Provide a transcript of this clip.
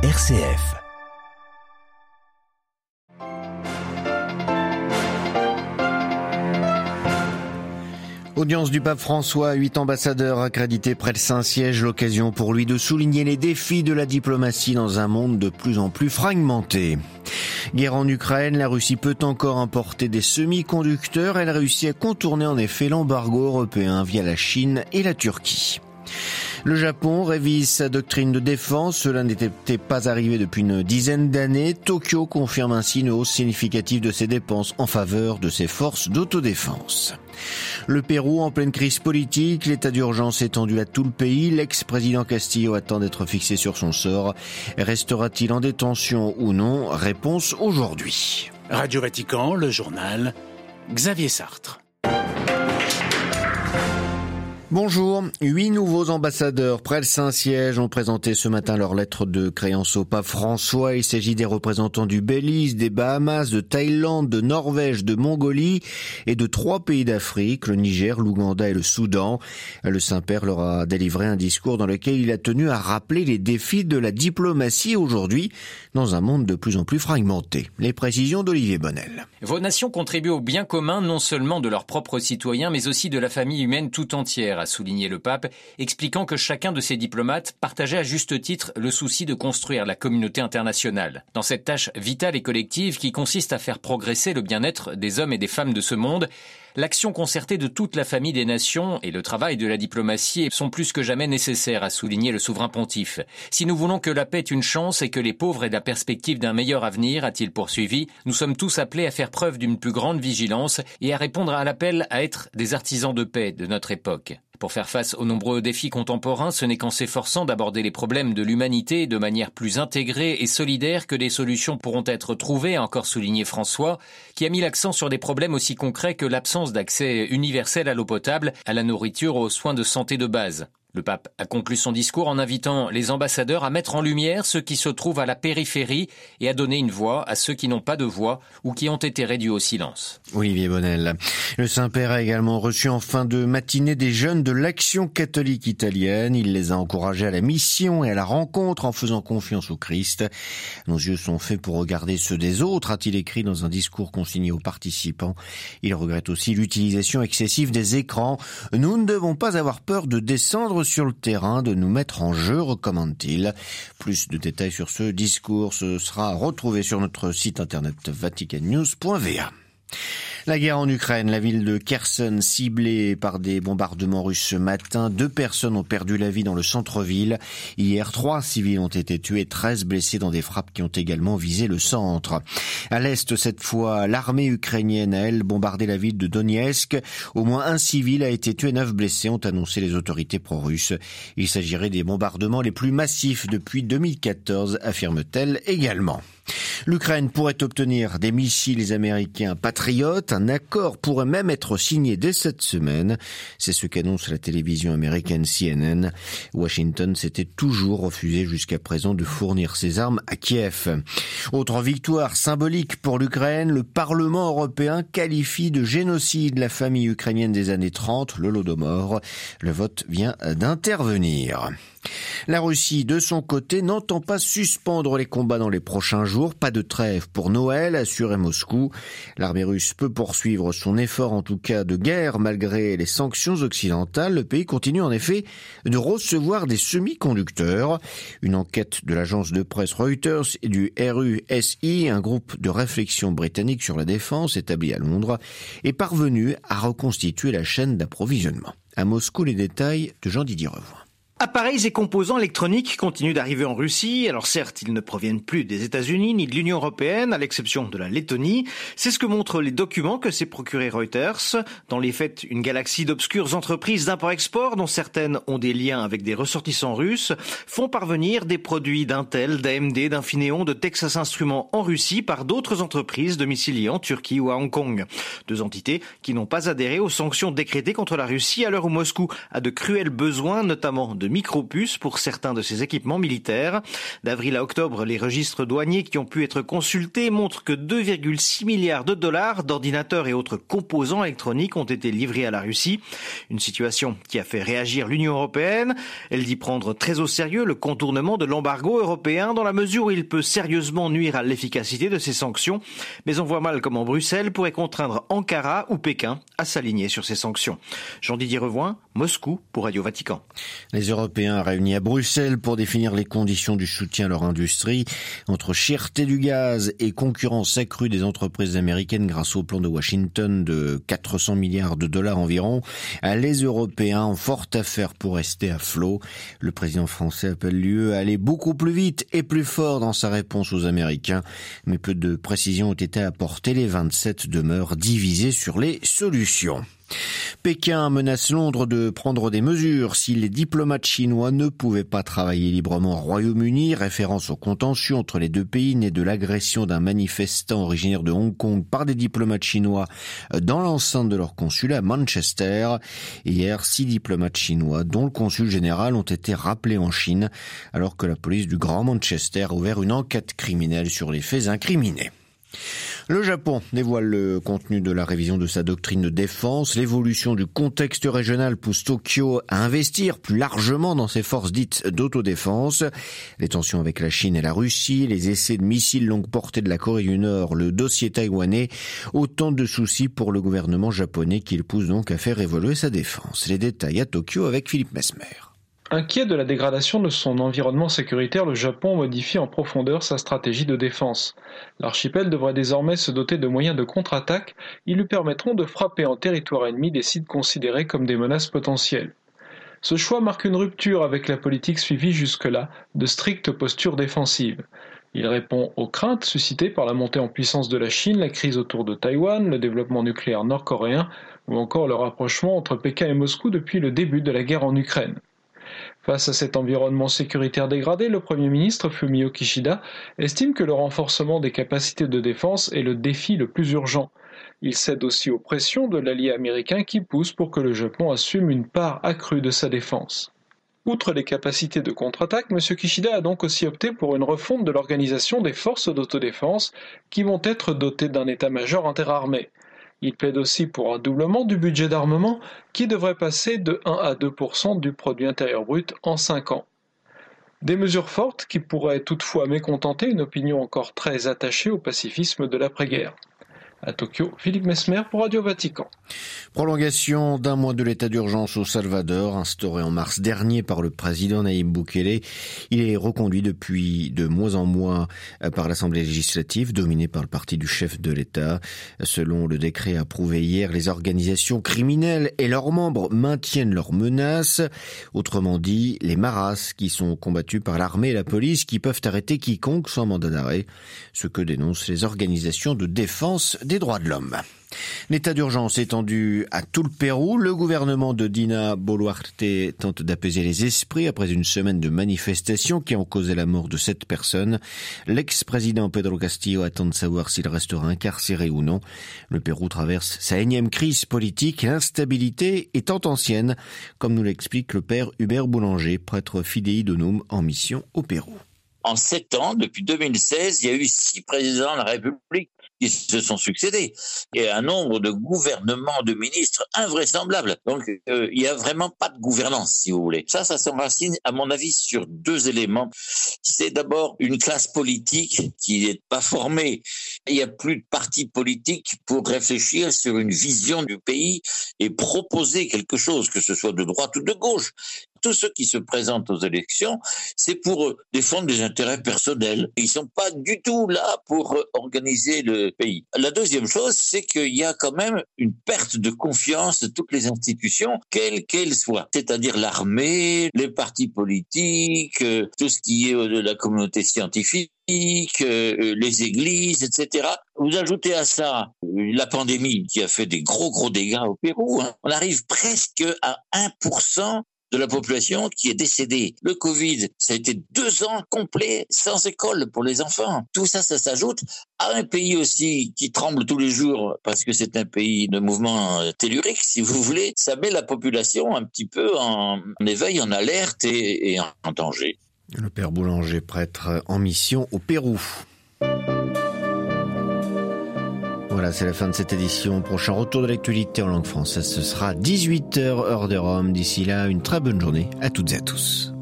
RCF. Audience du pape François, huit ambassadeurs accrédités près de Saint-Siège, l'occasion pour lui de souligner les défis de la diplomatie dans un monde de plus en plus fragmenté. Guerre en Ukraine, la Russie peut encore importer des semi-conducteurs. Elle réussit à contourner en effet l'embargo européen via la Chine et la Turquie. Le Japon révise sa doctrine de défense. Cela n'était pas arrivé depuis une dizaine d'années. Tokyo confirme ainsi une hausse significative de ses dépenses en faveur de ses forces d'autodéfense. Le Pérou en pleine crise politique, l'état d'urgence étendu à tout le pays, l'ex-président Castillo attend d'être fixé sur son sort. Restera-t-il en détention ou non? Réponse aujourd'hui. Radio Vatican, le journal Xavier Sartre. Bonjour. Huit nouveaux ambassadeurs près le Saint-Siège ont présenté ce matin leur lettre de créance au pape François. Il s'agit des représentants du Belize, des Bahamas, de Thaïlande, de Norvège, de Mongolie et de trois pays d'Afrique, le Niger, l'Ouganda et le Soudan. Le Saint-Père leur a délivré un discours dans lequel il a tenu à rappeler les défis de la diplomatie aujourd'hui dans un monde de plus en plus fragmenté. Les précisions d'Olivier Bonnel. Vos nations contribuent au bien commun non seulement de leurs propres citoyens mais aussi de la famille humaine tout entière a souligné le pape, expliquant que chacun de ses diplomates partageait à juste titre le souci de construire la communauté internationale. Dans cette tâche vitale et collective qui consiste à faire progresser le bien-être des hommes et des femmes de ce monde, L'action concertée de toute la famille des nations et le travail de la diplomatie sont plus que jamais nécessaires, a souligné le souverain pontife. Si nous voulons que la paix est une chance et que les pauvres aient la perspective d'un meilleur avenir, a-t-il poursuivi, nous sommes tous appelés à faire preuve d'une plus grande vigilance et à répondre à l'appel à être des artisans de paix de notre époque. Pour faire face aux nombreux défis contemporains, ce n'est qu'en s'efforçant d'aborder les problèmes de l'humanité de manière plus intégrée et solidaire que des solutions pourront être trouvées, a encore souligné François, qui a mis l'accent sur des problèmes aussi concrets que l'absence d'accès universel à l'eau potable, à la nourriture, aux soins de santé de base. Le pape a conclu son discours en invitant les ambassadeurs à mettre en lumière ceux qui se trouvent à la périphérie et à donner une voix à ceux qui n'ont pas de voix ou qui ont été réduits au silence. Olivier Bonnel. Le Saint-Père a également reçu en fin de matinée des jeunes de l'Action catholique italienne. Il les a encouragés à la mission et à la rencontre en faisant confiance au Christ. Nos yeux sont faits pour regarder ceux des autres, a-t-il écrit dans un discours consigné aux participants. Il regrette aussi l'utilisation excessive des écrans. Nous ne devons pas avoir peur de descendre sur le terrain, de nous mettre en jeu, recommande-t-il. Plus de détails sur ce discours sera retrouvé sur notre site internet vaticannews.va. La guerre en Ukraine, la ville de Kherson ciblée par des bombardements russes ce matin. Deux personnes ont perdu la vie dans le centre-ville. Hier, trois civils ont été tués, 13 blessés dans des frappes qui ont également visé le centre. À l'est, cette fois, l'armée ukrainienne a, elle, bombardé la ville de Donetsk. Au moins un civil a été tué, neuf blessés, ont annoncé les autorités pro-russes. Il s'agirait des bombardements les plus massifs depuis 2014, affirme-t-elle également. L'Ukraine pourrait obtenir des missiles américains patriotes. Un accord pourrait même être signé dès cette semaine. C'est ce qu'annonce la télévision américaine CNN. Washington s'était toujours refusé jusqu'à présent de fournir ses armes à Kiev. Autre victoire symbolique pour l'Ukraine, le Parlement européen qualifie de génocide la famille ukrainienne des années 30, le Lodomor. Le vote vient d'intervenir. La Russie, de son côté, n'entend pas suspendre les combats dans les prochains jours. Pas de trêve pour Noël, assurait Moscou. L'armée russe peut poursuivre son effort, en tout cas de guerre, malgré les sanctions occidentales. Le pays continue en effet de recevoir des semi-conducteurs. Une enquête de l'agence de presse Reuters et du RUSI, un groupe de réflexion britannique sur la défense établi à Londres, est parvenu à reconstituer la chaîne d'approvisionnement. À Moscou, les détails de Jean-Didier Revoin. Appareils et composants électroniques continuent d'arriver en Russie. Alors certes, ils ne proviennent plus des États-Unis ni de l'Union européenne, à l'exception de la Lettonie. C'est ce que montrent les documents que s'est procuré Reuters. Dans les faits, une galaxie d'obscures entreprises d'import-export, dont certaines ont des liens avec des ressortissants russes, font parvenir des produits d'Intel, d'AMD, d'Infineon, de Texas Instruments en Russie par d'autres entreprises domiciliées en Turquie ou à Hong Kong. Deux entités qui n'ont pas adhéré aux sanctions décrétées contre la Russie à l'heure où Moscou a de cruels besoins, notamment de de micropuces pour certains de ses équipements militaires. D'avril à octobre, les registres douaniers qui ont pu être consultés montrent que 2,6 milliards de dollars d'ordinateurs et autres composants électroniques ont été livrés à la Russie. Une situation qui a fait réagir l'Union européenne. Elle dit prendre très au sérieux le contournement de l'embargo européen dans la mesure où il peut sérieusement nuire à l'efficacité de ces sanctions. Mais on voit mal comment Bruxelles pourrait contraindre Ankara ou Pékin à s'aligner sur ces sanctions. Jean-Didier Revoin, Moscou pour Radio Vatican. Européens réunis à Bruxelles pour définir les conditions du soutien à leur industrie entre cherté du gaz et concurrence accrue des entreprises américaines grâce au plan de Washington de 400 milliards de dollars environ. Les Européens ont fort à faire pour rester à flot. Le président français appelle l'UE à aller beaucoup plus vite et plus fort dans sa réponse aux Américains. Mais peu de précisions ont été apportées. Les 27 demeurent divisés sur les solutions. Pékin menace Londres de prendre des mesures si les diplomates chinois ne pouvaient pas travailler librement au Royaume-Uni, référence aux contentieux entre les deux pays nés de l'agression d'un manifestant originaire de Hong Kong par des diplomates chinois dans l'enceinte de leur consulat à Manchester. Hier, six diplomates chinois, dont le consul général, ont été rappelés en Chine, alors que la police du Grand Manchester a ouvert une enquête criminelle sur les faits incriminés. Le Japon dévoile le contenu de la révision de sa doctrine de défense. L'évolution du contexte régional pousse Tokyo à investir plus largement dans ses forces dites d'autodéfense. Les tensions avec la Chine et la Russie, les essais de missiles longue portée de la Corée du Nord, le dossier taïwanais, autant de soucis pour le gouvernement japonais qu'il pousse donc à faire évoluer sa défense. Les détails à Tokyo avec Philippe Mesmer. Inquiet de la dégradation de son environnement sécuritaire, le Japon modifie en profondeur sa stratégie de défense. L'archipel devrait désormais se doter de moyens de contre-attaque, qui lui permettront de frapper en territoire ennemi des sites considérés comme des menaces potentielles. Ce choix marque une rupture avec la politique suivie jusque-là de stricte posture défensive. Il répond aux craintes suscitées par la montée en puissance de la Chine, la crise autour de Taïwan, le développement nucléaire nord-coréen ou encore le rapprochement entre Pékin et Moscou depuis le début de la guerre en Ukraine. Face à cet environnement sécuritaire dégradé, le Premier ministre Fumio Kishida estime que le renforcement des capacités de défense est le défi le plus urgent. Il cède aussi aux pressions de l'allié américain qui pousse pour que le Japon assume une part accrue de sa défense. Outre les capacités de contre-attaque, M. Kishida a donc aussi opté pour une refonte de l'organisation des forces d'autodéfense qui vont être dotées d'un état-major interarmé. Il plaide aussi pour un doublement du budget d'armement qui devrait passer de 1 à 2% du produit intérieur brut en 5 ans. Des mesures fortes qui pourraient toutefois mécontenter une opinion encore très attachée au pacifisme de l'après-guerre. À Tokyo, Philippe Mesmer pour Radio Vatican. Prolongation d'un mois de l'état d'urgence au Salvador, instauré en mars dernier par le président Naïm Bukele. Il est reconduit depuis de mois en mois par l'Assemblée législative, dominée par le parti du chef de l'État. Selon le décret approuvé hier, les organisations criminelles et leurs membres maintiennent leurs menaces. Autrement dit, les maras qui sont combattus par l'armée et la police qui peuvent arrêter quiconque sans mandat d'arrêt. Ce que dénoncent les organisations de défense des droits de l'homme. L'état d'urgence étendu à tout le Pérou. Le gouvernement de Dina Boluarte tente d'apaiser les esprits après une semaine de manifestations qui ont causé la mort de sept personnes. L'ex-président Pedro Castillo attend de savoir s'il restera incarcéré ou non. Le Pérou traverse sa énième crise politique. L'instabilité étant ancienne, comme nous l'explique le père Hubert Boulanger, prêtre fidéi de en mission au Pérou. En sept ans, depuis 2016, il y a eu six présidents de la République qui se sont succédés et un nombre de gouvernements de ministres invraisemblables. Donc euh, il y a vraiment pas de gouvernance, si vous voulez. Ça, ça s'enracine, à mon avis, sur deux éléments. C'est d'abord une classe politique qui n'est pas formée. Il n'y a plus de partis politiques pour réfléchir sur une vision du pays et proposer quelque chose, que ce soit de droite ou de gauche tous ceux qui se présentent aux élections, c'est pour défendre des intérêts personnels. Ils sont pas du tout là pour organiser le pays. La deuxième chose, c'est qu'il y a quand même une perte de confiance de toutes les institutions, quelles qu'elles soient. C'est-à-dire l'armée, les partis politiques, euh, tout ce qui est de la communauté scientifique, euh, les églises, etc. Vous ajoutez à ça la pandémie qui a fait des gros gros dégâts au Pérou. Hein. On arrive presque à 1% de la population qui est décédée. Le Covid, ça a été deux ans complets sans école pour les enfants. Tout ça, ça s'ajoute à un pays aussi qui tremble tous les jours parce que c'est un pays de mouvement tellurique, si vous voulez. Ça met la population un petit peu en, éveil, en alerte et, en danger. Le père Boulanger, prêtre en mission au Pérou. Voilà, c'est la fin de cette édition. Prochain retour de l'actualité en langue française, ce sera 18h heure de Rome. D'ici là, une très bonne journée à toutes et à tous.